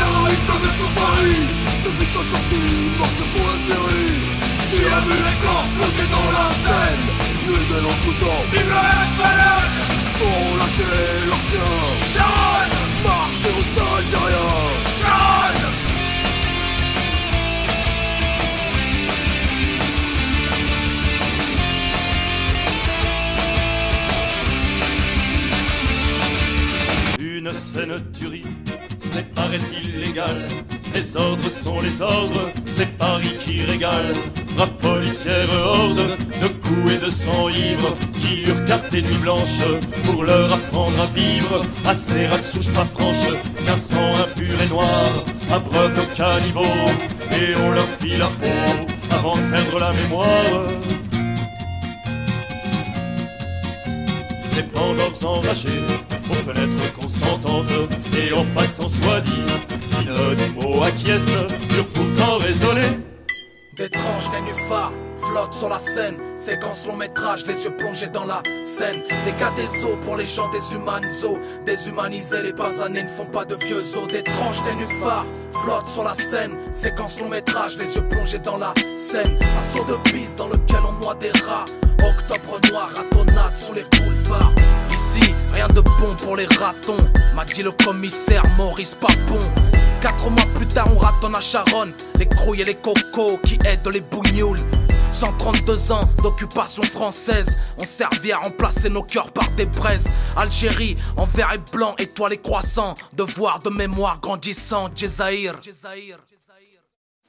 Il pleuvait sur Paris. Depuis que sorti, morte pour l'Algérie Tu as vu les corps flotter dans la Seine Nus de longs couteaux Vive le FLN Pour lâcher chiens John Martyr aux Algériens John Une scène tuerie, c'est paraît-il légal. Les ordres sont les ordres, c'est Paris qui régale. Rap policière horde de coups et de sang ivre qui eurent carte et nuit blanche pour leur apprendre à vivre. À ces rats de souche pas franche, qu'un sang impur et noir abroque au caniveau et on leur fit la peau avant de perdre la mémoire. Des pendances enragées aux fenêtres consentantes et en passant soit dit, qui ne du mot acquiesce, pur pourtant raisonné. D'étranges nénuphars flottent sur la scène. Séquence long métrage, les yeux plongés dans la scène. Des cas des os pour les gens déshumanisés. Déshumanisés, les basanés ne font pas de vieux os. D'étranges nénuphars flottent sur la scène. Séquence long métrage, les yeux plongés dans la scène. Un saut de piste dans lequel on noie des rats. Octobre noir, ratonnade sous les boulevards. Ici, rien de bon pour les ratons, m'a dit le commissaire Maurice Papon. Quatre mois plus tard, on ratonne à Charonne, les crouilles et les cocos qui aident les bougnoules. 132 ans d'occupation française ont servi à remplacer nos cœurs par des braises. Algérie, en vert et blanc, étoile et croissant, devoir de mémoire grandissant, Djezaïr.